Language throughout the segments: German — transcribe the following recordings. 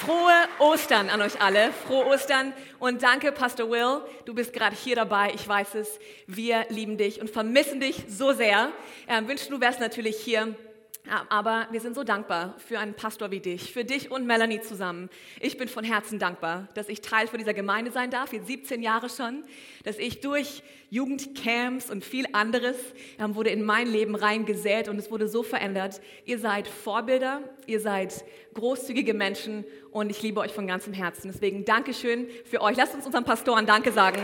Frohe Ostern an euch alle. Frohe Ostern und danke, Pastor Will. Du bist gerade hier dabei. Ich weiß es. Wir lieben dich und vermissen dich so sehr. Ähm, wünschen, du wärst natürlich hier aber wir sind so dankbar für einen Pastor wie dich, für dich und Melanie zusammen. Ich bin von Herzen dankbar, dass ich Teil von dieser Gemeinde sein darf, jetzt 17 Jahre schon, dass ich durch Jugendcamps und viel anderes ähm, wurde in mein Leben reingesät und es wurde so verändert. Ihr seid Vorbilder, ihr seid großzügige Menschen und ich liebe euch von ganzem Herzen. Deswegen Dankeschön für euch. Lasst uns unseren Pastoren Danke sagen.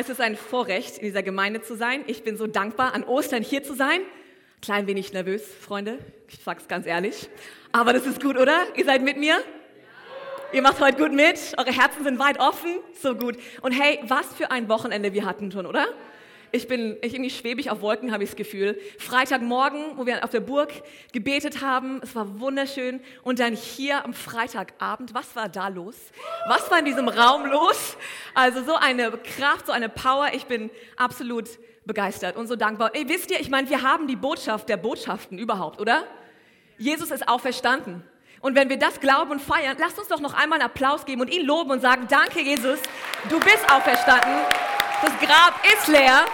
Es ist ein Vorrecht, in dieser Gemeinde zu sein. Ich bin so dankbar, an Ostern hier zu sein. Klein wenig nervös, Freunde. Ich sag's ganz ehrlich. Aber das ist gut, oder? Ihr seid mit mir? Ihr macht heute gut mit. Eure Herzen sind weit offen. So gut. Und hey, was für ein Wochenende wir hatten schon, oder? Ich bin ich irgendwie schwebig auf Wolken, habe ich das Gefühl. Freitagmorgen, wo wir auf der Burg gebetet haben, es war wunderschön. Und dann hier am Freitagabend, was war da los? Was war in diesem Raum los? Also so eine Kraft, so eine Power. Ich bin absolut begeistert und so dankbar. Ey, wisst ihr, ich meine, wir haben die Botschaft der Botschaften überhaupt, oder? Jesus ist auferstanden. Und wenn wir das glauben und feiern, lasst uns doch noch einmal einen Applaus geben und ihn loben und sagen, danke Jesus, du bist auferstanden. Das Grab ist leer.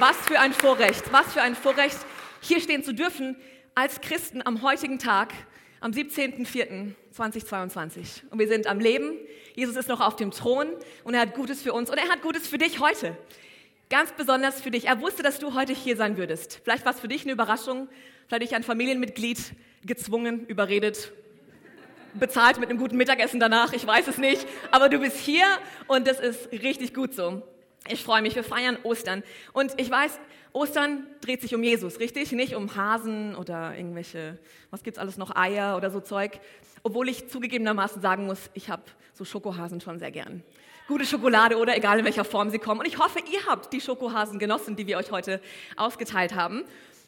Was für ein Vorrecht, was für ein Vorrecht, hier stehen zu dürfen als Christen am heutigen Tag, am 17.04.2022. Und wir sind am Leben. Jesus ist noch auf dem Thron und er hat Gutes für uns und er hat Gutes für dich heute. Ganz besonders für dich. Er wusste, dass du heute hier sein würdest. Vielleicht war es für dich eine Überraschung, vielleicht dich ein Familienmitglied gezwungen, überredet, bezahlt mit einem guten Mittagessen danach, ich weiß es nicht, aber du bist hier und das ist richtig gut so. Ich freue mich, wir feiern Ostern und ich weiß, Ostern dreht sich um Jesus, richtig? Nicht um Hasen oder irgendwelche, was gibt's alles noch, Eier oder so Zeug. Obwohl ich zugegebenermaßen sagen muss, ich habe so Schokohasen schon sehr gern. Gute Schokolade oder egal in welcher Form sie kommen. Und ich hoffe, ihr habt die Schokohasen genossen, die wir euch heute ausgeteilt haben.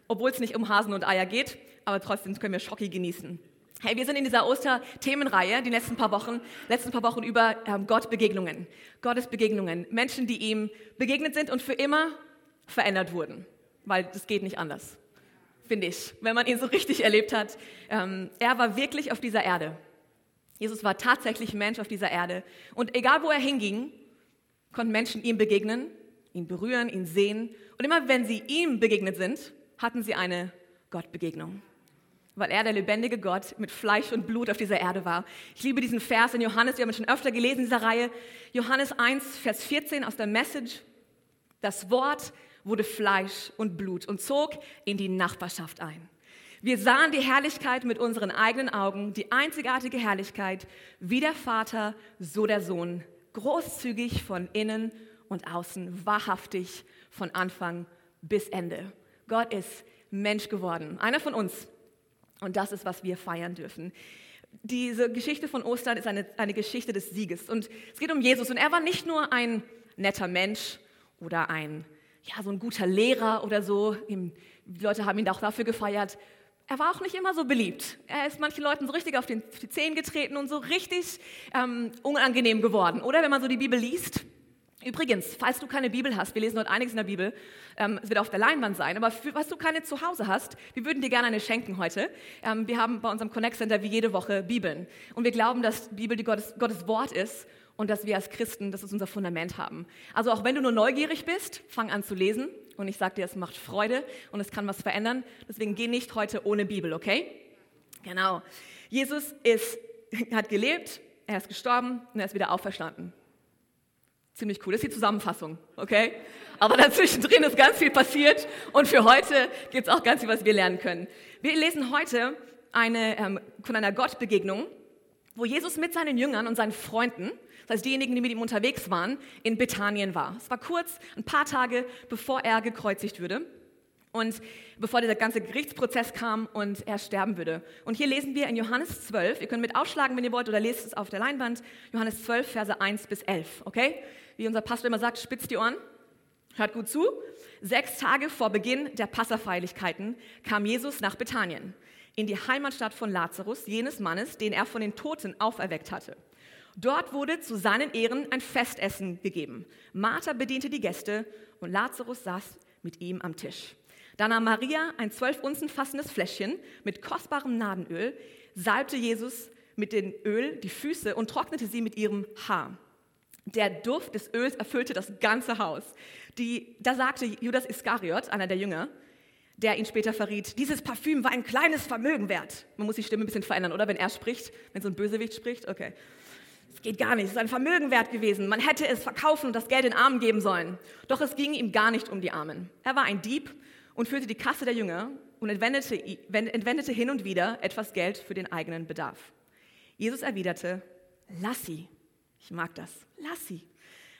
Obwohl es nicht um Hasen und Eier geht, aber trotzdem können wir Schocki genießen. Hey, wir sind in dieser Oster-Themenreihe die letzten paar Wochen, letzten paar Wochen über ähm, Gott-Begegnungen. Gottes Begegnungen. Menschen, die ihm begegnet sind und für immer verändert wurden. Weil das geht nicht anders. Finde ich. Wenn man ihn so richtig erlebt hat. Ähm, er war wirklich auf dieser Erde. Jesus war tatsächlich Mensch auf dieser Erde. Und egal wo er hinging, konnten Menschen ihm begegnen, ihn berühren, ihn sehen. Und immer wenn sie ihm begegnet sind, hatten sie eine Gottbegegnung weil er der lebendige Gott mit Fleisch und Blut auf dieser Erde war. Ich liebe diesen Vers in Johannes, wir haben ihn schon öfter gelesen in dieser Reihe. Johannes 1, Vers 14 aus der Message. Das Wort wurde Fleisch und Blut und zog in die Nachbarschaft ein. Wir sahen die Herrlichkeit mit unseren eigenen Augen, die einzigartige Herrlichkeit, wie der Vater, so der Sohn, großzügig von innen und außen, wahrhaftig von Anfang bis Ende. Gott ist Mensch geworden, einer von uns, und das ist, was wir feiern dürfen. Diese Geschichte von Ostern ist eine, eine Geschichte des Sieges. Und es geht um Jesus. Und er war nicht nur ein netter Mensch oder ein, ja, so ein guter Lehrer oder so. Die Leute haben ihn auch dafür gefeiert. Er war auch nicht immer so beliebt. Er ist manchen Leuten so richtig auf, den, auf die Zehen getreten und so richtig ähm, unangenehm geworden. Oder wenn man so die Bibel liest, Übrigens, falls du keine Bibel hast, wir lesen heute einiges in der Bibel, ähm, es wird auf der Leinwand sein, aber für, falls du keine zu Hause hast, wir würden dir gerne eine schenken heute. Ähm, wir haben bei unserem Connect Center wie jede Woche Bibeln. Und wir glauben, dass Bibel die Gottes, Gottes Wort ist und dass wir als Christen, das ist unser Fundament haben. Also auch wenn du nur neugierig bist, fang an zu lesen. Und ich sage dir, es macht Freude und es kann was verändern. Deswegen geh nicht heute ohne Bibel, okay? Genau. Jesus ist, hat gelebt, er ist gestorben und er ist wieder auferstanden. Ziemlich cool. Das ist die Zusammenfassung, okay? Aber dazwischen drin ist ganz viel passiert und für heute gibt es auch ganz viel, was wir lernen können. Wir lesen heute eine, ähm, von einer Gottbegegnung, wo Jesus mit seinen Jüngern und seinen Freunden, das heißt diejenigen, die mit ihm unterwegs waren, in Bethanien war. Es war kurz, ein paar Tage, bevor er gekreuzigt würde und bevor dieser ganze Gerichtsprozess kam und er sterben würde. Und hier lesen wir in Johannes 12, ihr könnt mit aufschlagen, wenn ihr wollt, oder lest es auf der Leinwand, Johannes 12, Verse 1 bis 11, okay? wie unser Pastor immer sagt, spitzt die Ohren, hört gut zu. Sechs Tage vor Beginn der Passafeierlichkeiten kam Jesus nach Bethanien, in die Heimatstadt von Lazarus, jenes Mannes, den er von den Toten auferweckt hatte. Dort wurde zu seinen Ehren ein Festessen gegeben. Martha bediente die Gäste und Lazarus saß mit ihm am Tisch. Da nahm Maria ein zwölf Unzen fassendes Fläschchen mit kostbarem Nadenöl, salbte Jesus mit dem Öl die Füße und trocknete sie mit ihrem Haar. Der Duft des Öls erfüllte das ganze Haus. Die, da sagte Judas Iskariot, einer der Jünger, der ihn später verriet, dieses Parfüm war ein kleines Vermögen wert. Man muss die Stimme ein bisschen verändern, oder? Wenn er spricht, wenn so ein Bösewicht spricht, okay. Es geht gar nicht, es ist ein Vermögen wert gewesen. Man hätte es verkaufen und das Geld den Armen geben sollen. Doch es ging ihm gar nicht um die Armen. Er war ein Dieb und füllte die Kasse der Jünger und entwendete, entwendete hin und wieder etwas Geld für den eigenen Bedarf. Jesus erwiderte, lass sie. Ich mag das. Lass sie.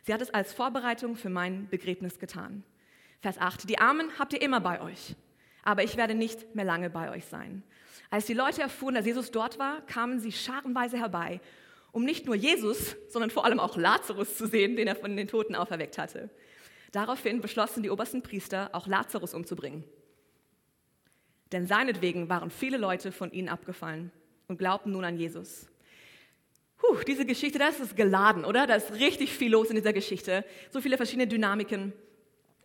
Sie hat es als Vorbereitung für mein Begräbnis getan. Vers 8. Die Armen habt ihr immer bei euch, aber ich werde nicht mehr lange bei euch sein. Als die Leute erfuhren, dass Jesus dort war, kamen sie scharenweise herbei um nicht nur Jesus, sondern vor allem auch Lazarus zu sehen, den er von den Toten auferweckt hatte. Daraufhin beschlossen die obersten Priester, auch Lazarus umzubringen. Denn seinetwegen waren viele Leute von ihnen abgefallen und glaubten nun an Jesus. Puh, diese Geschichte, das ist geladen, oder? Da ist richtig viel los in dieser Geschichte. So viele verschiedene Dynamiken.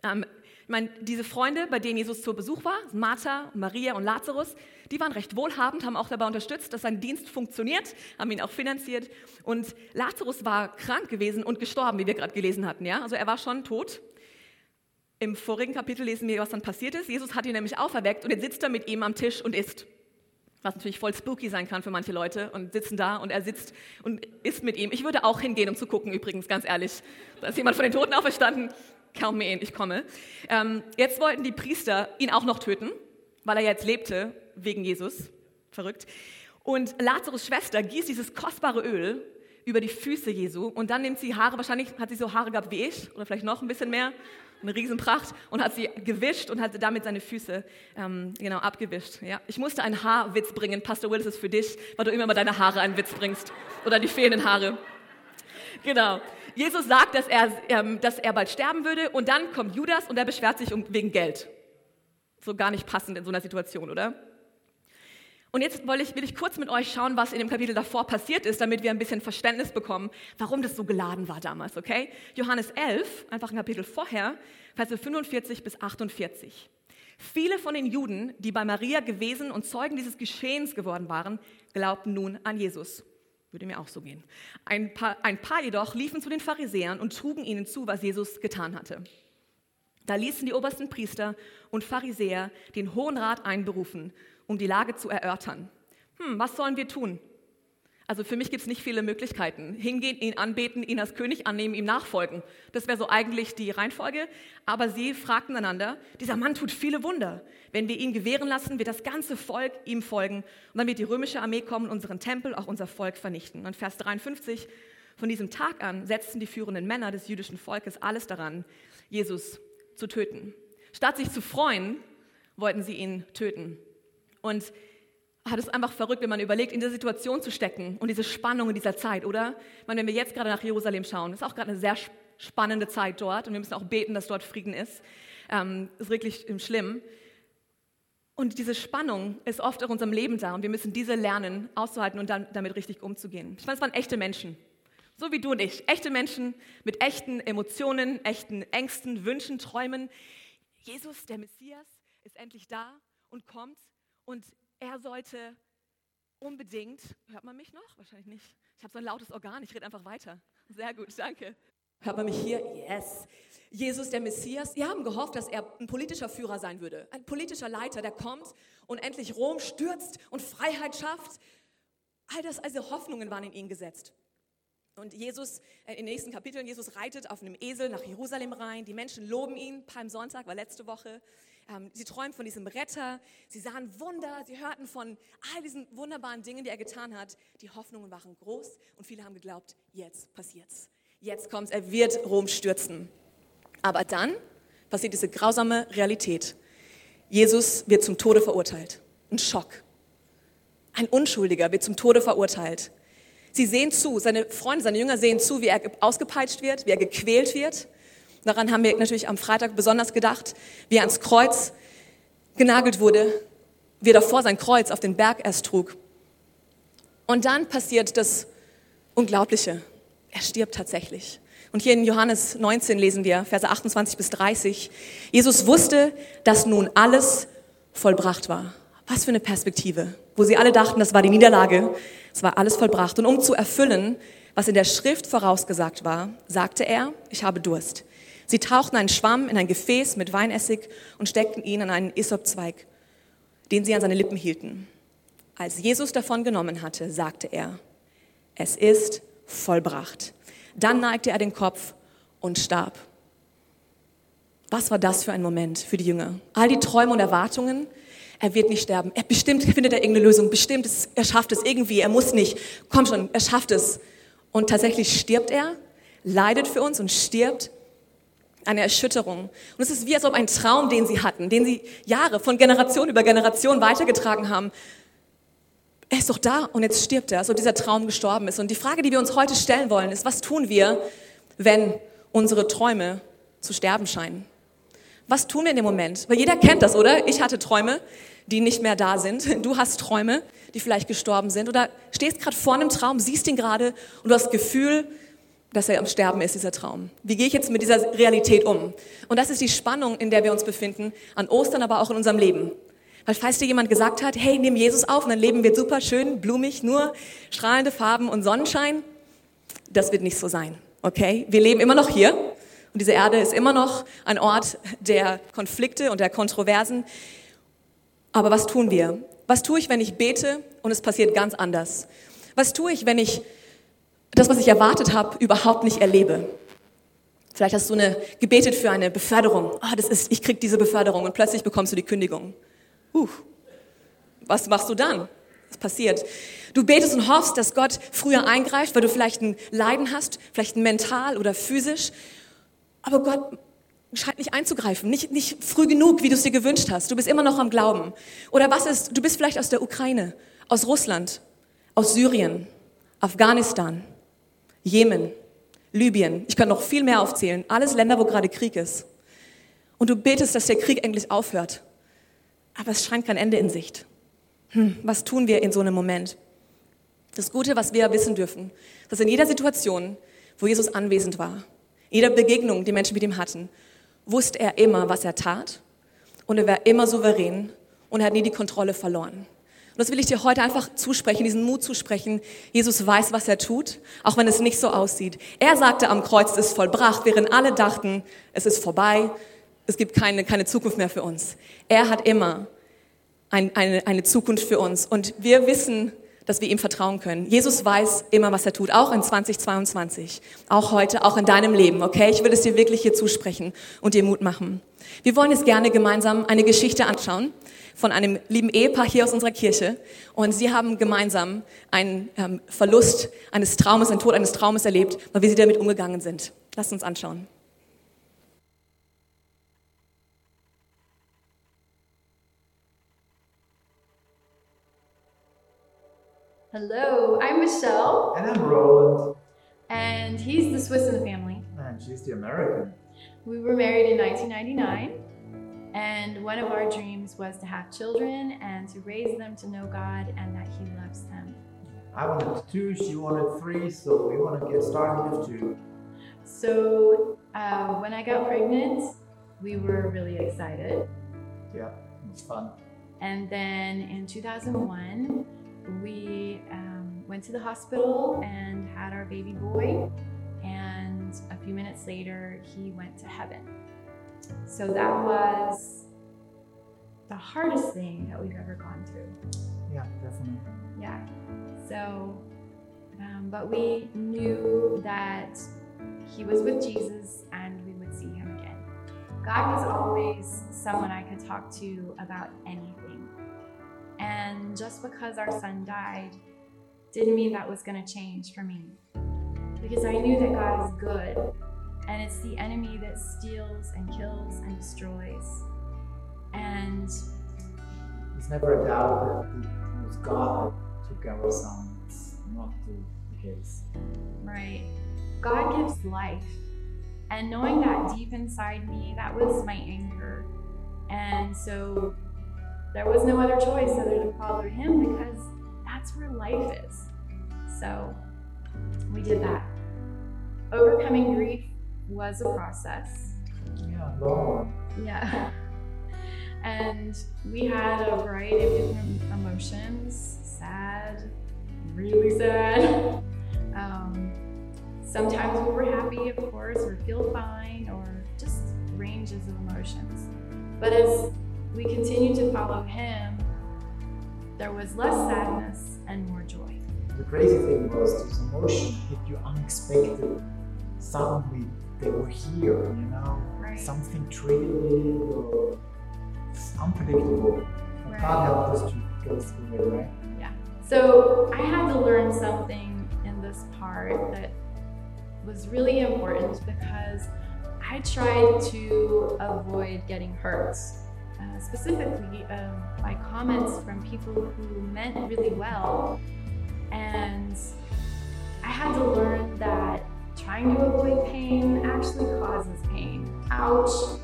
Ähm, ich meine, diese Freunde, bei denen Jesus zu Besuch war, Martha, Maria und Lazarus, die waren recht wohlhabend, haben auch dabei unterstützt, dass sein Dienst funktioniert, haben ihn auch finanziert. Und Lazarus war krank gewesen und gestorben, wie wir gerade gelesen hatten. Ja? Also er war schon tot. Im vorigen Kapitel lesen wir, was dann passiert ist. Jesus hat ihn nämlich auferweckt und jetzt sitzt er mit ihm am Tisch und isst. Was natürlich voll spooky sein kann für manche Leute und sitzen da und er sitzt und isst mit ihm. Ich würde auch hingehen, um zu gucken, übrigens, ganz ehrlich. Da ist jemand von den Toten auferstanden. Me in, ich komme. Ähm, jetzt wollten die Priester ihn auch noch töten, weil er jetzt lebte wegen Jesus. Verrückt. Und Lazarus Schwester gießt dieses kostbare Öl über die Füße Jesu und dann nimmt sie Haare, wahrscheinlich hat sie so Haare gehabt wie ich oder vielleicht noch ein bisschen mehr, eine Riesenpracht und hat sie gewischt und hat damit seine Füße ähm, genau abgewischt. Ja. Ich musste einen Haarwitz bringen, Pastor Will, das ist für dich, weil du immer mal deine Haare einen Witz bringst oder die fehlenden Haare. Genau. Jesus sagt, dass er, ähm, dass er bald sterben würde und dann kommt Judas und er beschwert sich um, wegen Geld. So gar nicht passend in so einer Situation, oder? Und jetzt will ich, will ich kurz mit euch schauen, was in dem Kapitel davor passiert ist, damit wir ein bisschen Verständnis bekommen, warum das so geladen war damals, okay? Johannes 11, einfach ein Kapitel vorher, Verse 45 bis 48. Viele von den Juden, die bei Maria gewesen und Zeugen dieses Geschehens geworden waren, glaubten nun an Jesus. Würde mir auch so gehen. Ein paar, ein paar jedoch liefen zu den Pharisäern und trugen ihnen zu, was Jesus getan hatte. Da ließen die obersten Priester und Pharisäer den Hohen Rat einberufen, um die Lage zu erörtern. Hm, was sollen wir tun? Also für mich gibt es nicht viele Möglichkeiten. Hingehen, ihn anbeten, ihn als König annehmen, ihm nachfolgen. Das wäre so eigentlich die Reihenfolge. Aber sie fragten einander, dieser Mann tut viele Wunder. Wenn wir ihn gewähren lassen, wird das ganze Volk ihm folgen. Und dann wird die römische Armee kommen, unseren Tempel, auch unser Volk vernichten. Und Vers 53, von diesem Tag an setzten die führenden Männer des jüdischen Volkes alles daran, Jesus zu töten. Statt sich zu freuen, wollten sie ihn töten. Und hat es einfach verrückt, wenn man überlegt, in dieser Situation zu stecken und diese Spannung in dieser Zeit, oder? Ich meine, wenn wir jetzt gerade nach Jerusalem schauen, ist auch gerade eine sehr spannende Zeit dort und wir müssen auch beten, dass dort Frieden ist. Ähm, ist wirklich schlimm. Und diese Spannung ist oft in unserem Leben da und wir müssen diese lernen, auszuhalten und dann damit richtig umzugehen. Ich meine, es waren echte Menschen, so wie du und ich. Echte Menschen mit echten Emotionen, echten Ängsten, Wünschen, Träumen. Jesus, der Messias, ist endlich da und kommt und er sollte unbedingt, hört man mich noch? Wahrscheinlich nicht. Ich habe so ein lautes Organ, ich rede einfach weiter. Sehr gut, danke. Hört man mich hier? Yes. Jesus, der Messias. Wir haben gehofft, dass er ein politischer Führer sein würde. Ein politischer Leiter, der kommt und endlich Rom stürzt und Freiheit schafft. All das, also Hoffnungen waren in ihn gesetzt. Und Jesus, äh, in den nächsten Kapiteln, Jesus reitet auf einem Esel nach Jerusalem rein. Die Menschen loben ihn. Palmsonntag war letzte Woche. Ähm, sie träumen von diesem Retter. Sie sahen Wunder. Sie hörten von all diesen wunderbaren Dingen, die er getan hat. Die Hoffnungen waren groß und viele haben geglaubt, jetzt passiert's. Jetzt kommt's. Er wird Rom stürzen. Aber dann passiert diese grausame Realität. Jesus wird zum Tode verurteilt. Ein Schock. Ein Unschuldiger wird zum Tode verurteilt. Sie sehen zu, seine Freunde, seine Jünger sehen zu, wie er ausgepeitscht wird, wie er gequält wird. Daran haben wir natürlich am Freitag besonders gedacht, wie er ans Kreuz genagelt wurde, wie er davor sein Kreuz auf den Berg erst trug. Und dann passiert das Unglaubliche. Er stirbt tatsächlich. Und hier in Johannes 19 lesen wir, Verse 28 bis 30, Jesus wusste, dass nun alles vollbracht war. Was für eine Perspektive, wo sie alle dachten, das war die Niederlage, es war alles vollbracht. Und um zu erfüllen, was in der Schrift vorausgesagt war, sagte er, ich habe Durst. Sie tauchten einen Schwamm in ein Gefäß mit Weinessig und steckten ihn an einen Isopzweig, den sie an seine Lippen hielten. Als Jesus davon genommen hatte, sagte er, es ist vollbracht. Dann neigte er den Kopf und starb. Was war das für ein Moment für die Jünger? All die Träume und Erwartungen, er wird nicht sterben. Er bestimmt findet er irgendeine Lösung. Bestimmt, er schafft es irgendwie. Er muss nicht. Komm schon, er schafft es. Und tatsächlich stirbt er, leidet für uns und stirbt. Eine Erschütterung. Und es ist wie, als ob ein Traum, den sie hatten, den sie Jahre von Generation über Generation weitergetragen haben, er ist doch da und jetzt stirbt er, so dieser Traum gestorben ist. Und die Frage, die wir uns heute stellen wollen, ist, was tun wir, wenn unsere Träume zu sterben scheinen? Was tun wir in dem Moment? Weil jeder kennt das, oder? Ich hatte Träume, die nicht mehr da sind. Du hast Träume, die vielleicht gestorben sind. Oder stehst gerade vor einem Traum, siehst ihn gerade und du hast das Gefühl, dass er am Sterben ist, dieser Traum. Wie gehe ich jetzt mit dieser Realität um? Und das ist die Spannung, in der wir uns befinden, an Ostern, aber auch in unserem Leben. Weil falls dir jemand gesagt hat, hey, nimm Jesus auf und dein Leben wird super schön, blumig, nur strahlende Farben und Sonnenschein, das wird nicht so sein. Okay? Wir leben immer noch hier und diese Erde ist immer noch ein Ort der Konflikte und der Kontroversen. Aber was tun wir? Was tue ich, wenn ich bete und es passiert ganz anders? Was tue ich, wenn ich das, was ich erwartet habe, überhaupt nicht erlebe? Vielleicht hast du eine, gebetet für eine Beförderung. Ah, das ist, ich krieg diese Beförderung und plötzlich bekommst du die Kündigung. Huh, was machst du dann? Was passiert? Du betest und hoffst, dass Gott früher eingreift, weil du vielleicht ein Leiden hast, vielleicht mental oder physisch. Aber Gott scheint nicht einzugreifen, nicht, nicht früh genug, wie du es dir gewünscht hast. Du bist immer noch am Glauben. Oder was ist, du bist vielleicht aus der Ukraine, aus Russland, aus Syrien, Afghanistan, Jemen, Libyen. Ich kann noch viel mehr aufzählen. Alles Länder, wo gerade Krieg ist. Und du betest, dass der Krieg endlich aufhört. Aber es scheint kein Ende in Sicht. Hm, was tun wir in so einem Moment? Das Gute, was wir wissen dürfen, dass in jeder Situation, wo Jesus anwesend war, jeder Begegnung, die Menschen mit ihm hatten, wusste er immer, was er tat und er war immer souverän und er hat nie die Kontrolle verloren. Und das will ich dir heute einfach zusprechen, diesen Mut zusprechen. Jesus weiß, was er tut, auch wenn es nicht so aussieht. Er sagte am Kreuz, es ist vollbracht, während alle dachten, es ist vorbei, es gibt keine, keine Zukunft mehr für uns. Er hat immer ein, eine, eine Zukunft für uns. Und wir wissen, dass wir ihm vertrauen können. Jesus weiß immer, was er tut, auch in 2022, auch heute, auch in deinem Leben, okay? Ich will es dir wirklich hier zusprechen und dir Mut machen. Wir wollen jetzt gerne gemeinsam eine Geschichte anschauen von einem lieben Ehepaar hier aus unserer Kirche und sie haben gemeinsam einen ähm, Verlust eines Traumes, einen Tod eines Traumes erlebt, weil wie sie damit umgegangen sind. Lass uns anschauen. Hello, I'm Michelle. And I'm Roland. And he's the Swiss in the family. And she's the American. We were married in 1999, and one of our dreams was to have children and to raise them to know God and that He loves them. I wanted two, she wanted three, so we want to get started with two. So uh, when I got pregnant, we were really excited. Yeah, it was fun. And then in 2001, we um, went to the hospital and had our baby boy. And a few minutes later, he went to heaven. So that was the hardest thing that we've ever gone through. Yeah, definitely. Yeah. So, um, but we knew that he was with Jesus and we would see him again. God was always someone I could talk to about anything. And just because our son died didn't mean that was going to change for me. Because I knew that God is good, and it's the enemy that steals and kills and destroys. And There's never a doubt that it was God that took our son. It's not the case. Right. God gives life. And knowing that deep inside me, that was my anchor. And so there was no other choice other than follow Him because that's where life is. So we did that. overcoming grief was a process. Yeah, long. Yeah. And we had a variety of different emotions sad, really sad. Um, sometimes we were happy, of course, or feel fine, or just ranges of emotions. But as we continued to follow Him, there was less sadness and more joy. The crazy thing was this emotion hit you unexpected. Suddenly they were here, you know? Right. Something triggered or it's unpredictable. Right. God helped us to go through it, right? Yeah. So I had to learn something in this part that was really important because I tried to avoid getting hurt. Uh, specifically, um, by comments from people who meant really well. And I had to learn that trying to avoid pain actually causes pain. Ouch.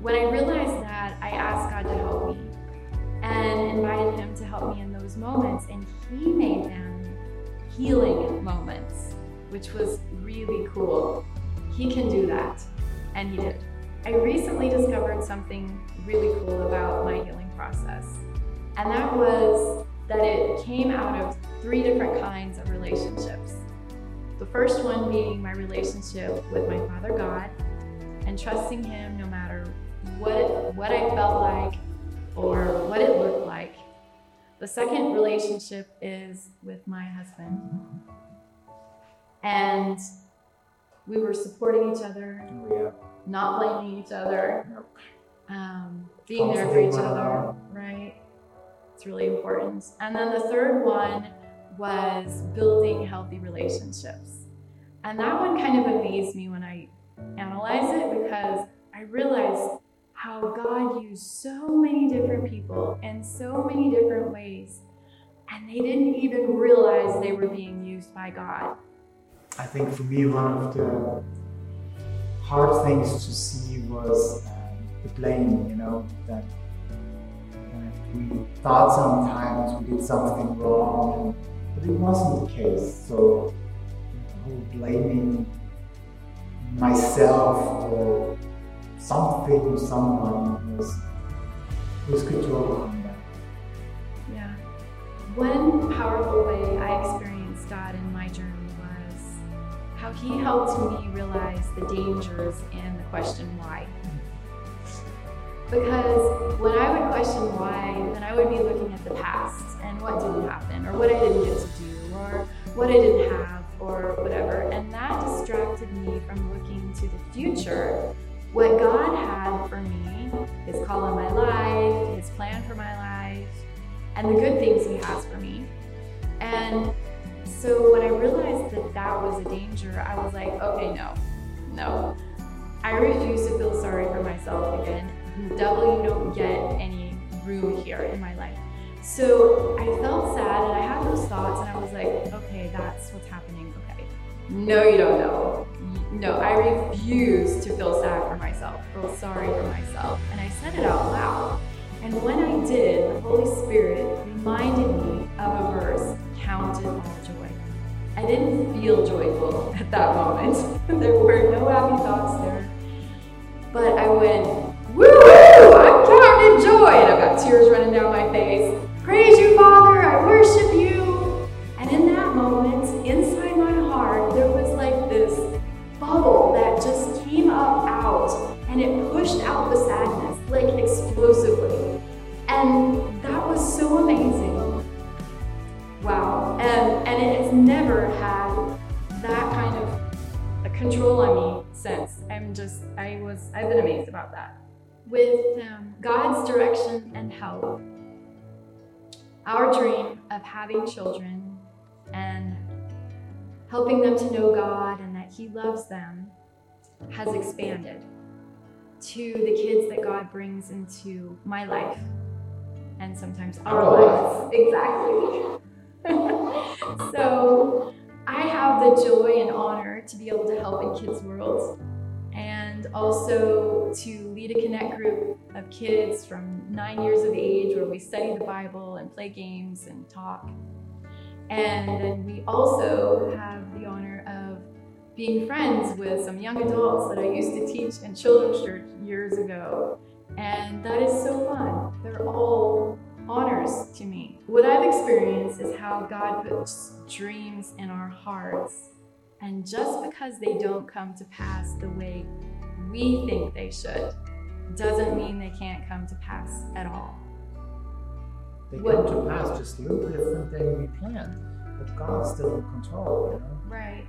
When I realized that, I asked God to help me and invited him to help me in those moments and he made them healing moments which was really cool he can do that and he did i recently discovered something really cool about my healing process and that was that it came out of three different kinds of relationships the first one being my relationship with my father god and trusting him no matter what what i felt like or what it looked like. The second relationship is with my husband. And we were supporting each other, Oh, yeah. not blaming each other, um, being there for each other, right? It's really important. And then the third one was building healthy relationships. And that one kind of amazed me when I analyzed it because I realized how God used so many different people in so many different ways. And they didn't even realize they were being used by God. I think for me, one of the hard things to see was um, the blame, you know, that uh, we thought sometimes we did something wrong, but it wasn't the case. So, the whole blaming myself or something or someone was, was good to overcome that. Yeah. One powerful way I experienced God in my journey was how He helped me realize the dangers and the question why. Because when I would question why, then I would be looking at the past and what didn't happen, or what I didn't get to do, or what I didn't have, or whatever. And that distracted me from looking to the future, what God had for me, His call on my life, His plan for my life, and the good things He has for me. And so when I realized that that was a danger, I was like, okay, no, no. I refuse to feel sorry for myself again. Devil, you don't get any room here in my life. So I felt sad and I had those thoughts and I was like, okay, that's what's happening. Okay. No, you don't know. No, I refuse to feel sad for myself, feel sorry for myself. And I said it out loud. And when I did, the Holy Spirit reminded me of a verse, counted all joy. I didn't feel joyful at that moment. there were no happy thoughts there. But I went, And I've got tears running down my face. Praise you, Father, I worship you. And in that moment, inside my heart, there was like this bubble that just came up out and it pushed out the sadness, like explosively. And that was so amazing. Wow. And, and it has never had that kind of control on me since. I'm just, I was, I've been amazed about that. With um, God's direction and help, our dream of having children and helping them to know God and that He loves them has expanded to the kids that God brings into my life and sometimes our Our lives. Exactly. so I have the joy and honor to be able to help in kids' worlds and also to lead a connect group of kids from nine years of age where we study the Bible and play games and talk. And then we also have the honor of being friends with some young adults that I used to teach in children's church years ago. And that is so fun. They're all honors to me. What I've experienced is how God puts dreams in our hearts. And just because they don't come to pass the way we think they should, doesn't mean they can't come to pass at all. They What- come to pass just a little different than we planned, but God's still in control, you know? Right.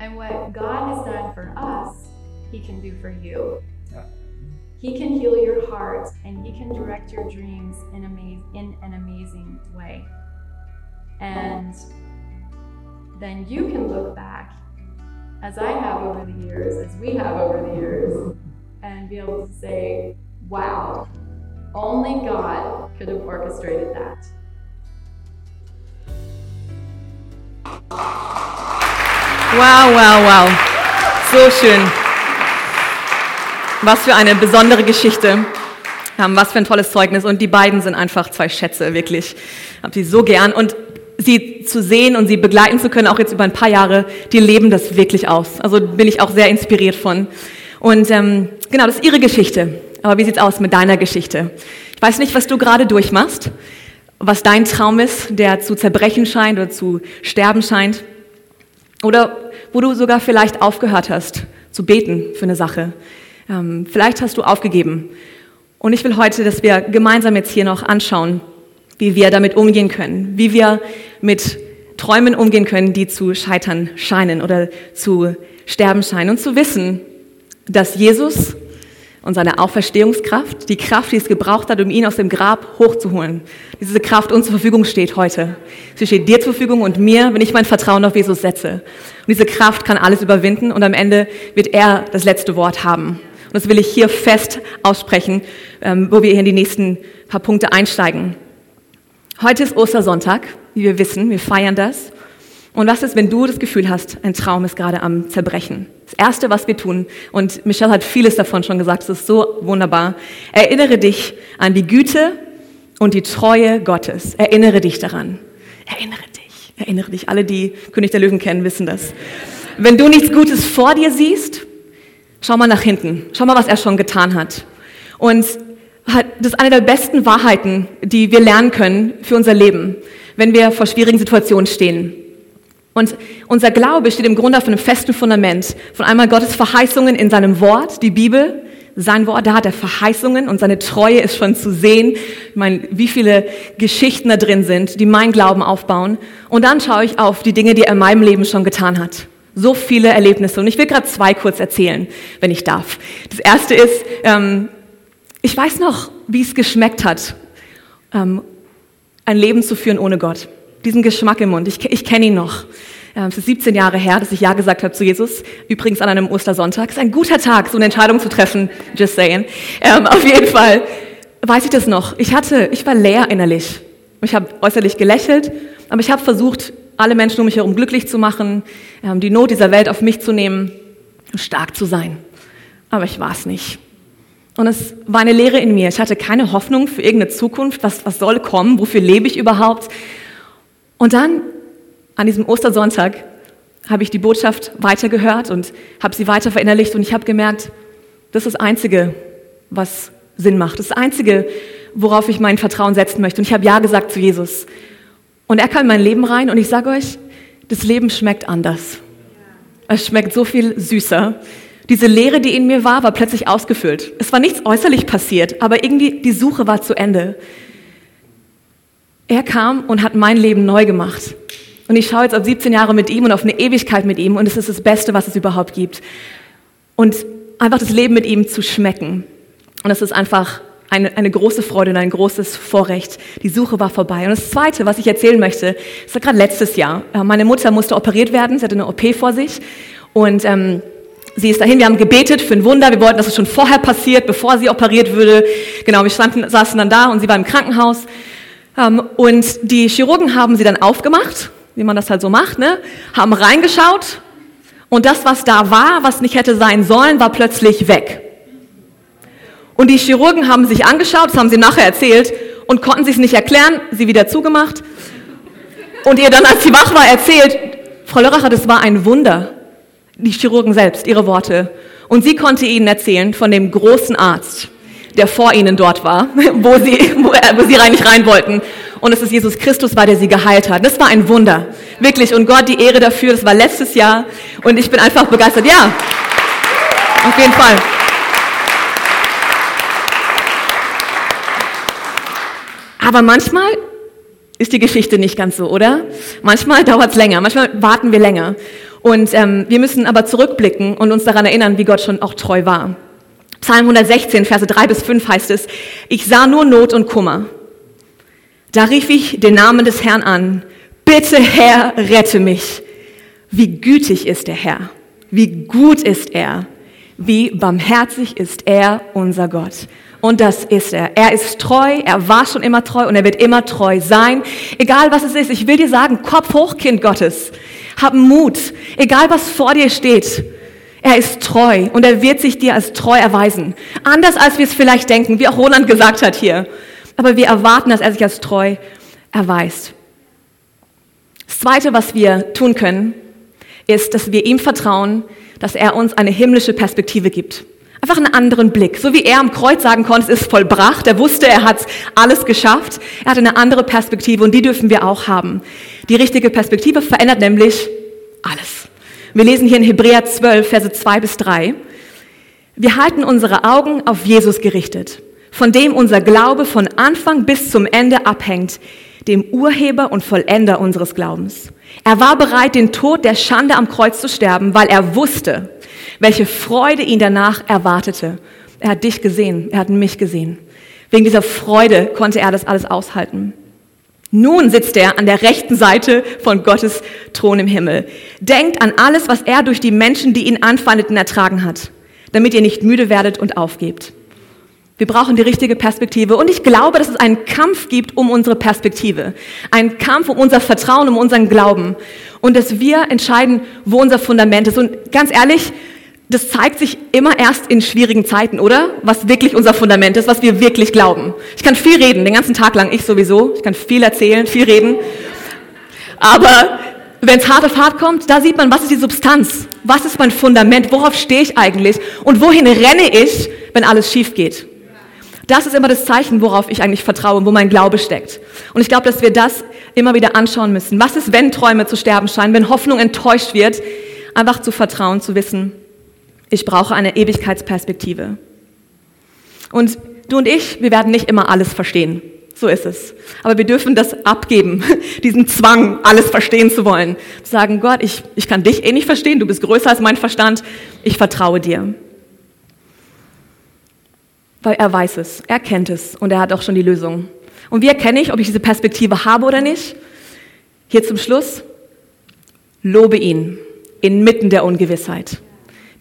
And what God has done for us, He can do for you. Yeah. He can heal your heart and He can direct your dreams in, ama- in an amazing way. And then you can look back, as I have over the years, as we have over the years, and be able to say, wow, only God could have orchestrated that. Wow, wow, wow. So schön. Was für eine besondere Geschichte. Was für ein tolles Zeugnis. Und die beiden sind einfach zwei Schätze, wirklich. Ich habe sie so gern. Und sie zu sehen und sie begleiten zu können, auch jetzt über ein paar Jahre, die leben das wirklich aus. Also bin ich auch sehr inspiriert von. Und ähm, genau, das ist ihre Geschichte. Aber wie sieht's aus mit deiner Geschichte? Ich weiß nicht, was du gerade durchmachst, was dein Traum ist, der zu zerbrechen scheint oder zu sterben scheint. Oder wo du sogar vielleicht aufgehört hast zu beten für eine Sache. Ähm, vielleicht hast du aufgegeben. Und ich will heute, dass wir gemeinsam jetzt hier noch anschauen, wie wir damit umgehen können, wie wir mit Träumen umgehen können, die zu scheitern scheinen oder zu sterben scheinen und zu wissen, dass Jesus und seine Auferstehungskraft, die Kraft, die es gebraucht hat, um ihn aus dem Grab hochzuholen, diese Kraft uns zur Verfügung steht heute. Sie steht dir zur Verfügung und mir, wenn ich mein Vertrauen auf Jesus setze. Und diese Kraft kann alles überwinden und am Ende wird er das letzte Wort haben. Und das will ich hier fest aussprechen, ähm, wo wir hier in die nächsten paar Punkte einsteigen. Heute ist Ostersonntag, wie wir wissen, wir feiern das. Und was ist, wenn du das Gefühl hast, ein Traum ist gerade am Zerbrechen? Das Erste, was wir tun, und Michelle hat vieles davon schon gesagt, es ist so wunderbar, erinnere dich an die Güte und die Treue Gottes. Erinnere dich daran. Erinnere dich. Erinnere dich. Alle, die König der Löwen kennen, wissen das. Wenn du nichts Gutes vor dir siehst, schau mal nach hinten. Schau mal, was er schon getan hat. Und hat- das ist eine der besten Wahrheiten, die wir lernen können für unser Leben, wenn wir vor schwierigen Situationen stehen. Und unser Glaube steht im Grunde auf einem festen Fundament von einmal Gottes Verheißungen in seinem Wort, die Bibel, sein Wort, da hat er Verheißungen und seine Treue ist schon zu sehen. Ich meine, wie viele Geschichten da drin sind, die meinen Glauben aufbauen. Und dann schaue ich auf die Dinge, die er in meinem Leben schon getan hat. So viele Erlebnisse. Und ich will gerade zwei kurz erzählen, wenn ich darf. Das erste ist, ähm, ich weiß noch, wie es geschmeckt hat, ähm, ein Leben zu führen ohne Gott. Diesen Geschmack im Mund. Ich, ich kenne ihn noch. Ähm, Es ist 17 Jahre her, dass ich Ja gesagt habe zu Jesus. Übrigens an einem Ostersonntag. Es ist ein guter Tag, so eine Entscheidung zu treffen. Just saying. Ähm, auf jeden Fall weiß ich das noch. Ich hatte, ich war leer innerlich. Ich habe äußerlich gelächelt, aber ich habe versucht, alle Menschen um mich herum glücklich zu machen, ähm, die Not dieser Welt auf mich zu nehmen stark zu sein. Aber ich war es nicht. Und es war eine Leere in mir. Ich hatte keine Hoffnung für irgendeine Zukunft. Was, was soll kommen? Wofür lebe ich überhaupt? Und dann, an diesem Ostersonntag, habe ich die Botschaft weitergehört und habe sie weiter verinnerlicht. Und ich habe gemerkt, das ist das Einzige, was Sinn macht. Das das Einzige, worauf ich mein Vertrauen setzen möchte. Und ich habe Ja gesagt zu Jesus. Und er kam in mein Leben rein und ich sage euch, das Leben schmeckt anders. Es schmeckt so viel süßer. Diese Leere, die in mir war, war plötzlich ausgefüllt. Es war nichts äußerlich passiert, aber irgendwie die Suche war zu Ende. Er kam und hat mein Leben neu gemacht. Und ich schaue jetzt auf 17 Jahre mit ihm und auf eine Ewigkeit mit ihm und es ist das Beste, was es überhaupt gibt. Und einfach das Leben mit ihm zu schmecken. Und es ist einfach eine, eine große Freude und ein großes Vorrecht. Die Suche war vorbei. Und das Zweite, was ich erzählen möchte, das war gerade letztes Jahr. Äh, Meine Mutter musste operiert werden, sie hatte eine OP vor sich. Und ähm, sie ist dahin, wir haben gebetet für ein Wunder. Wir wollten, dass es schon vorher passiert, bevor sie operiert würde. Genau, wir standen, saßen dann da und sie war im Krankenhaus. Ähm, und die Chirurgen haben sie dann aufgemacht, wie man das halt so macht, ne? haben reingeschaut und das, was da war, was nicht hätte sein sollen, war plötzlich weg. Und die Chirurgen haben sich angeschaut, das haben sie nachher erzählt und konnten sich nicht erklären, sie wieder zugemacht. Und ihr dann, als sie wach war, erzählt, Frau Lörracher, das war ein Wunder. Die Chirurgen selbst, ihre Worte. Und sie konnte ihnen erzählen von dem großen Arzt, der vor ihnen dort war, wo sie, wo, äh, wo sie rein nicht rein wollten. Und es ist Jesus Christus war, der sie geheilt hat. Das war ein Wunder. Wirklich. Und Gott die Ehre dafür. Das war letztes Jahr. Und ich bin einfach begeistert. Ja. Auf jeden Fall. Aber manchmal ist die Geschichte nicht ganz so, oder? Manchmal dauert es länger, manchmal warten wir länger. Und ähm, wir müssen aber zurückblicken und uns daran erinnern, wie Gott schon auch treu war. Psalm 116, Verse 3 bis 5 heißt es, ich sah nur Not und Kummer. Da rief ich den Namen des Herrn an, bitte Herr, rette mich. Wie gütig ist der Herr, wie gut ist er, wie barmherzig ist er, unser Gott. Und das ist er. Er ist treu, er war schon immer treu und er wird immer treu sein. Egal was es ist, ich will dir sagen, Kopf hoch, Kind Gottes. Hab Mut, egal was vor dir steht. Er ist treu und er wird sich dir als treu erweisen. Anders als wir es vielleicht denken, wie auch Roland gesagt hat hier. Aber wir erwarten, dass er sich als treu erweist. Das Zweite, was wir tun können, ist, dass wir ihm vertrauen, dass er uns eine himmlische Perspektive gibt. Einfach einen anderen Blick. So wie er am Kreuz sagen konnte, es ist vollbracht. Er wusste, er hat alles geschafft. Er hatte eine andere Perspektive und die dürfen wir auch haben. Die richtige Perspektive verändert nämlich alles. Wir lesen hier in Hebräer 12, Verse 2 bis 3. Wir halten unsere Augen auf Jesus gerichtet, von dem unser Glaube von Anfang bis zum Ende abhängt, dem Urheber und Vollender unseres Glaubens. Er war bereit, den Tod der Schande am Kreuz zu sterben, weil er wusste, welche Freude ihn danach erwartete. Er hat dich gesehen, er hat mich gesehen. Wegen dieser Freude konnte er das alles aushalten. Nun sitzt er an der rechten Seite von Gottes Thron im Himmel. Denkt an alles, was er durch die Menschen, die ihn anfeindeten, ertragen hat, damit ihr nicht müde werdet und aufgebt. Wir brauchen die richtige Perspektive. Und ich glaube, dass es einen Kampf gibt um unsere Perspektive. Einen Kampf um unser Vertrauen, um unseren Glauben. Und dass wir entscheiden, wo unser Fundament ist. Und ganz ehrlich, das zeigt sich immer erst in schwierigen Zeiten, oder? Was wirklich unser Fundament ist, was wir wirklich glauben. Ich kann viel reden, den ganzen Tag lang, ich sowieso. Ich kann viel erzählen, viel reden. Aber wenn es hart auf hart kommt, da sieht man, was ist die Substanz? Was ist mein Fundament? Worauf stehe ich eigentlich? Und wohin renne ich, wenn alles schief geht? Das ist immer das Zeichen, worauf ich eigentlich vertraue, wo mein Glaube steckt. Und ich glaube, dass wir das immer wieder anschauen müssen. Was ist, wenn Träume zu sterben scheinen, wenn Hoffnung enttäuscht wird? Einfach zu vertrauen, zu wissen, ich brauche eine Ewigkeitsperspektive. Und du und ich, wir werden nicht immer alles verstehen. So ist es. Aber wir dürfen das abgeben, diesen Zwang, alles verstehen zu wollen. Zu sagen, Gott, ich, ich kann dich eh nicht verstehen, du bist größer als mein Verstand, ich vertraue dir. Weil er weiß es, er kennt es und er hat auch schon die Lösung. Und wie erkenne ich, ob ich diese Perspektive habe oder nicht? Hier zum Schluss, lobe ihn inmitten der Ungewissheit.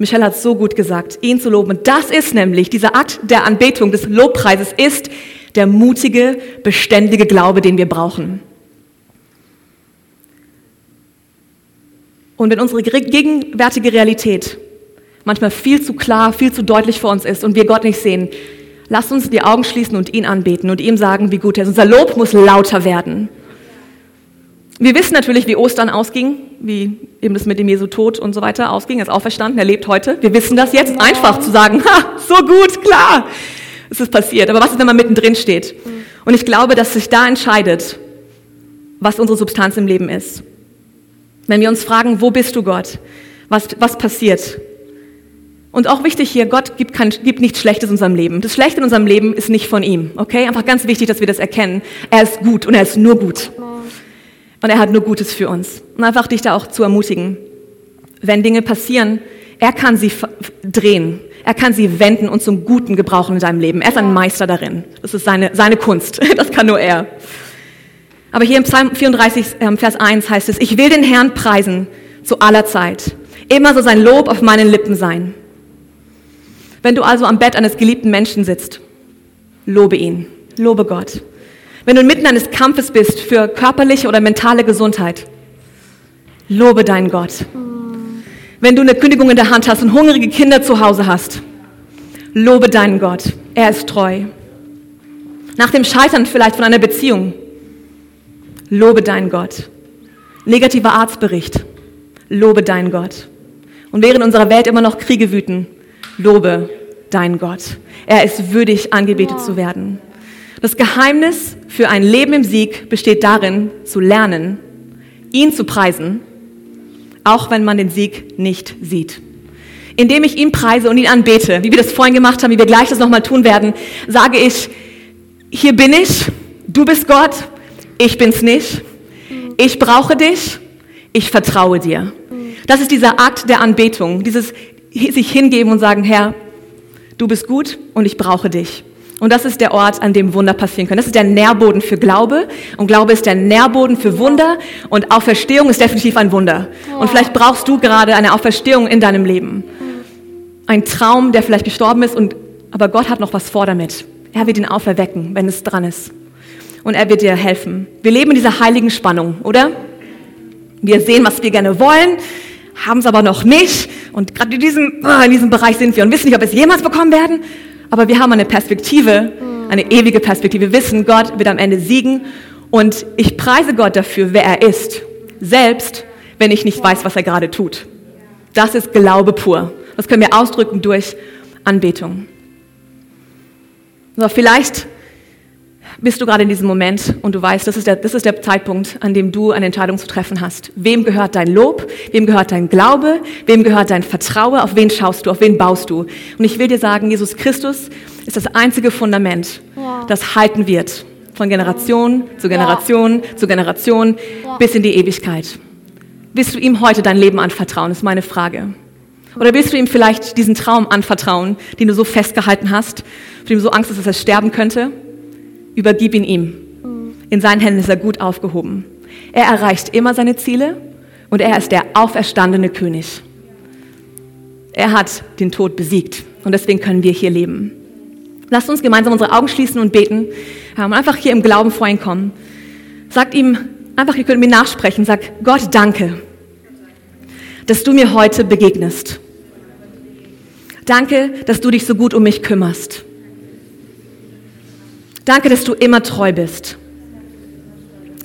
Michelle hat so gut gesagt, ihn zu loben. Das ist nämlich, dieser Akt der Anbetung, des Lobpreises ist der mutige, beständige Glaube, den wir brauchen. Und wenn unsere gegenwärtige Realität manchmal viel zu klar, viel zu deutlich vor uns ist und wir Gott nicht sehen, lasst uns die Augen schließen und ihn anbeten und ihm sagen, wie gut er ist. Unser Lob muss lauter werden. Wir wissen natürlich, wie Ostern ausging, wie eben das mit dem Jesu Tod und so weiter ausging. Er ist auferstanden, er lebt heute. Wir wissen das jetzt. Einfach zu sagen, ha, so gut, klar, es ist passiert. Aber was ist, wenn man mittendrin steht? Und ich glaube, dass sich da entscheidet, was unsere Substanz im Leben ist. Wenn wir uns fragen, wo bist du Gott? Was, was passiert? Und auch wichtig hier, Gott gibt, kein, gibt nichts Schlechtes in unserem Leben. Das Schlechte in unserem Leben ist nicht von ihm, okay? Einfach ganz wichtig, dass wir das erkennen. Er ist gut und er ist nur gut. Und er hat nur Gutes für uns. Und einfach dich da auch zu ermutigen. Wenn Dinge passieren, er kann sie drehen. Er kann sie wenden und zum Guten gebrauchen in deinem Leben. Er ist ein Meister darin. Das ist seine, seine Kunst. Das kann nur er. Aber hier im Psalm 34, ähm, Vers 1 heißt es, ich will den Herrn preisen zu aller Zeit. Immer so sein Lob auf meinen Lippen sein. Wenn du also am Bett eines geliebten Menschen sitzt, lobe ihn. Lobe Gott. Wenn du inmitten eines Kampfes bist für körperliche oder mentale Gesundheit, lobe deinen Gott. Wenn du eine Kündigung in der Hand hast und hungrige Kinder zu Hause hast, lobe deinen Gott. Er ist treu. Nach dem Scheitern vielleicht von einer Beziehung, lobe deinen Gott. Negativer Arztbericht, lobe deinen Gott. Und während unserer Welt immer noch Kriege wüten, lobe deinen Gott. Er ist würdig, angebetet zu werden. Das Geheimnis für ein Leben im Sieg besteht darin, zu lernen, ihn zu preisen, auch wenn man den Sieg nicht sieht. Indem ich ihn preise und ihn anbete, wie wir das vorhin gemacht haben, wie wir gleich das nochmal tun werden, sage ich, hier bin ich, du bist Gott, ich bin's nicht, ich brauche dich, ich vertraue dir. Das ist dieser Akt der Anbetung, dieses sich hingeben und sagen, Herr, du bist gut und ich brauche dich. Und das ist der Ort, an dem Wunder passieren können. Das ist der Nährboden für Glaube. Und Glaube ist der Nährboden für Wunder. Und Auferstehung ist definitiv ein Wunder. Und vielleicht brauchst du gerade eine Auferstehung in deinem Leben. Ein Traum, der vielleicht gestorben ist, und, aber Gott hat noch was vor damit. Er wird ihn auferwecken, wenn es dran ist. Und er wird dir helfen. Wir leben in dieser heiligen Spannung, oder? Wir sehen, was wir gerne wollen, haben es aber noch nicht. Und gerade in diesem, ah, in diesem Bereich sind wir und wissen nicht, ob wir es jemals bekommen werden aber wir haben eine Perspektive, eine ewige Perspektive. Wir wissen, Gott wird am Ende siegen und ich preise Gott dafür, wer er ist, selbst wenn ich nicht weiß, was er gerade tut. Das ist Glaube pur. Das können wir ausdrücken durch Anbetung. So, vielleicht bist du gerade in diesem Moment und du weißt, das ist, der, das ist der Zeitpunkt, an dem du eine Entscheidung zu treffen hast. Wem gehört dein Lob? Wem gehört dein Glaube? Wem gehört dein Vertrauen? Auf wen schaust du? Auf wen baust du? Und ich will dir sagen, Jesus Christus ist das einzige Fundament, das halten wird. Von Generation zu Generation zu Generation bis in die Ewigkeit. Willst du ihm heute dein Leben anvertrauen? ist meine Frage. Oder willst du ihm vielleicht diesen Traum anvertrauen, den du so festgehalten hast, für den du so Angst hast, dass er sterben könnte? Übergib ihn ihm. In seinen Händen ist er gut aufgehoben. Er erreicht immer seine Ziele und er ist der auferstandene König. Er hat den Tod besiegt und deswegen können wir hier leben. Lasst uns gemeinsam unsere Augen schließen und beten und einfach hier im Glauben vor ihn kommen. Sagt ihm einfach, ihr könnt mir nachsprechen, sag Gott, danke, dass du mir heute begegnest. Danke, dass du dich so gut um mich kümmerst. Danke, dass du immer treu bist.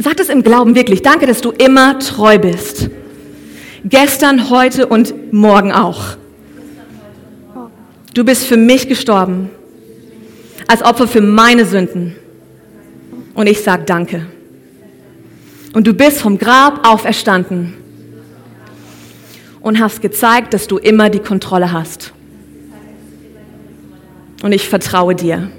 Sag das im Glauben wirklich. Danke, dass du immer treu bist. Gestern, heute und morgen auch. Du bist für mich gestorben, als Opfer für meine Sünden. Und ich sage Danke. Und du bist vom Grab auferstanden und hast gezeigt, dass du immer die Kontrolle hast. Und ich vertraue dir.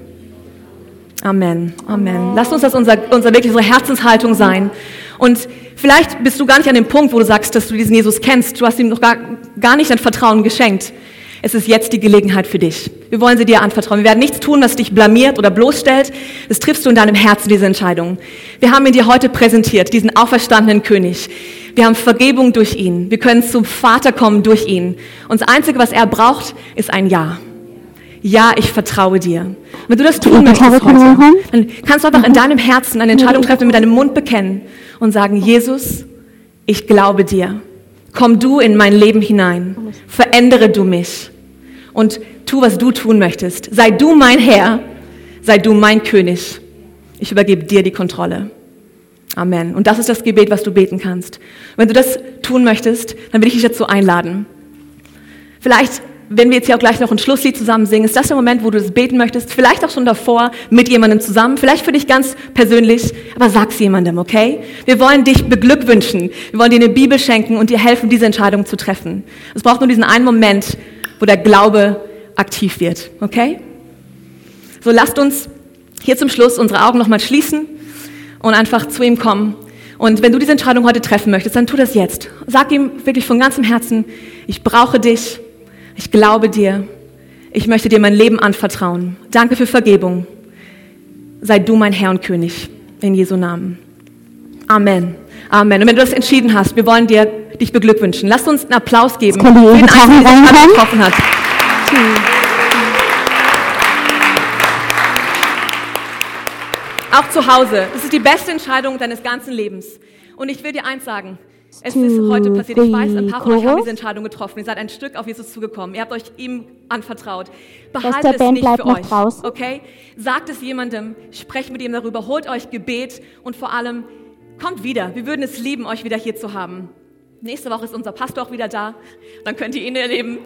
Amen, Amen. Lass uns das unser, unser wirklich unsere Herzenshaltung sein. Und vielleicht bist du gar nicht an dem Punkt, wo du sagst, dass du diesen Jesus kennst. Du hast ihm noch gar, gar nicht dein Vertrauen geschenkt. Es ist jetzt die Gelegenheit für dich. Wir wollen sie dir anvertrauen. Wir werden nichts tun, was dich blamiert oder bloßstellt. Das triffst du in deinem Herzen, diese Entscheidung. Wir haben ihn dir heute präsentiert, diesen auferstandenen König. Wir haben Vergebung durch ihn. Wir können zum Vater kommen durch ihn. Und das Einzige, was er braucht, ist ein Ja ja, ich vertraue dir. Wenn du das tun möchtest heute, dann kannst du einfach in deinem Herzen eine Entscheidung treffen, mit deinem Mund bekennen und sagen, Jesus, ich glaube dir. Komm du in mein Leben hinein. Verändere du mich. Und tu, was du tun möchtest. Sei du mein Herr. Sei du mein König. Ich übergebe dir die Kontrolle. Amen. Und das ist das Gebet, was du beten kannst. Wenn du das tun möchtest, dann will ich dich dazu einladen. Vielleicht wenn wir jetzt hier auch gleich noch ein Schlusslied zusammen singen, ist das der Moment, wo du das beten möchtest? Vielleicht auch schon davor mit jemandem zusammen, vielleicht für dich ganz persönlich, aber sag's jemandem, okay? Wir wollen dich beglückwünschen. Wir wollen dir eine Bibel schenken und dir helfen, diese Entscheidung zu treffen. Es braucht nur diesen einen Moment, wo der Glaube aktiv wird, okay? So lasst uns hier zum Schluss unsere Augen nochmal schließen und einfach zu ihm kommen. Und wenn du diese Entscheidung heute treffen möchtest, dann tu das jetzt. Sag ihm wirklich von ganzem Herzen, ich brauche dich. Ich glaube dir. Ich möchte dir mein Leben anvertrauen. Danke für Vergebung. Sei du mein Herr und König. In Jesu Namen. Amen. Amen. Und wenn du das entschieden hast, wir wollen dir dich beglückwünschen. Lass uns einen Applaus geben für den Einzelnen, der das getroffen hat. Auch zu Hause. Das ist die beste Entscheidung deines ganzen Lebens. Und ich will dir eins sagen. Es ist heute passiert. Ich weiß, ein paar von euch haben diese Entscheidung getroffen. Ihr seid ein Stück auf Jesus zugekommen. Ihr habt euch ihm anvertraut. Behaltet es nicht für euch. Raus. Okay? Sagt es jemandem. Sprecht mit ihm darüber. Holt euch Gebet und vor allem kommt wieder. Wir würden es lieben, euch wieder hier zu haben. Nächste Woche ist unser Pastor auch wieder da. Dann könnt ihr ihn erleben.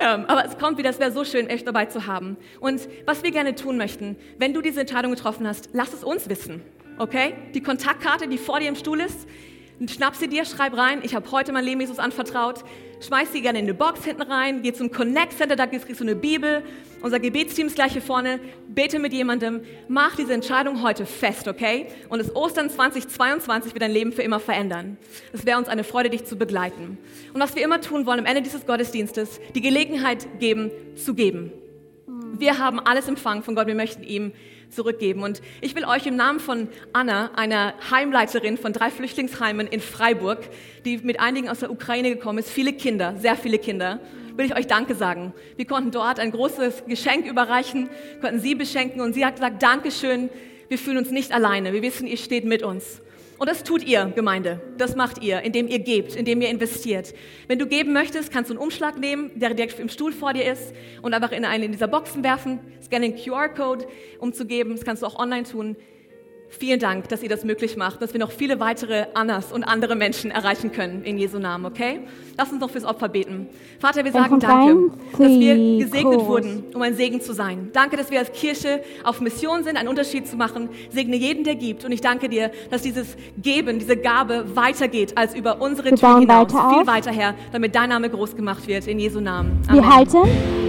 Ähm, aber es kommt wieder, es wäre so schön, echt dabei zu haben. Und was wir gerne tun möchten, wenn du diese Entscheidung getroffen hast, lass es uns wissen. Okay? Die Kontaktkarte, die vor dir im Stuhl ist, Schnapp sie dir, schreib rein, ich habe heute mein Leben Jesus anvertraut. Schmeiß sie gerne in eine Box hinten rein, geh zum Connect Center, da kriegst du eine Bibel. Unser Gebetsteam ist gleich hier vorne. Bete mit jemandem. Mach diese Entscheidung heute fest, okay? Und das Ostern 2022 wird dein Leben für immer verändern. Es wäre uns eine Freude, dich zu begleiten. Und was wir immer tun wollen am Ende dieses Gottesdienstes, die Gelegenheit geben, zu geben. Wir haben alles empfangen von Gott. Wir möchten ihm zurückgeben. Und ich will euch im Namen von Anna, einer Heimleiterin von drei Flüchtlingsheimen in Freiburg, die mit einigen aus der Ukraine gekommen ist, viele Kinder, sehr viele Kinder, will ich euch Danke sagen. Wir konnten dort ein großes Geschenk überreichen, konnten sie beschenken und sie hat gesagt, Dankeschön, wir fühlen uns nicht alleine. Wir wissen, ihr steht mit uns. Und das tut ihr, Gemeinde. Das macht ihr, indem ihr gebt, indem ihr investiert. Wenn du geben möchtest, kannst du einen Umschlag nehmen, der direkt im Stuhl vor dir ist und einfach in eine dieser Boxen werfen, scannen QR-Code, um zu geben. Das kannst du auch online tun. Vielen Dank, dass ihr das möglich macht, dass wir noch viele weitere Annas und andere Menschen erreichen können in Jesu Namen, okay? Lass uns noch fürs Opfer beten. Vater, wir sagen danke, dass wir gesegnet wurden, um ein Segen zu sein. Danke, dass wir als Kirche auf Mission sind, einen Unterschied zu machen. Segne jeden, der gibt. Und ich danke dir, dass dieses Geben, diese Gabe weitergeht als über unsere Tür hinaus, weiter viel weiter her, damit dein Name groß gemacht wird in Jesu Namen. Amen. Wir halten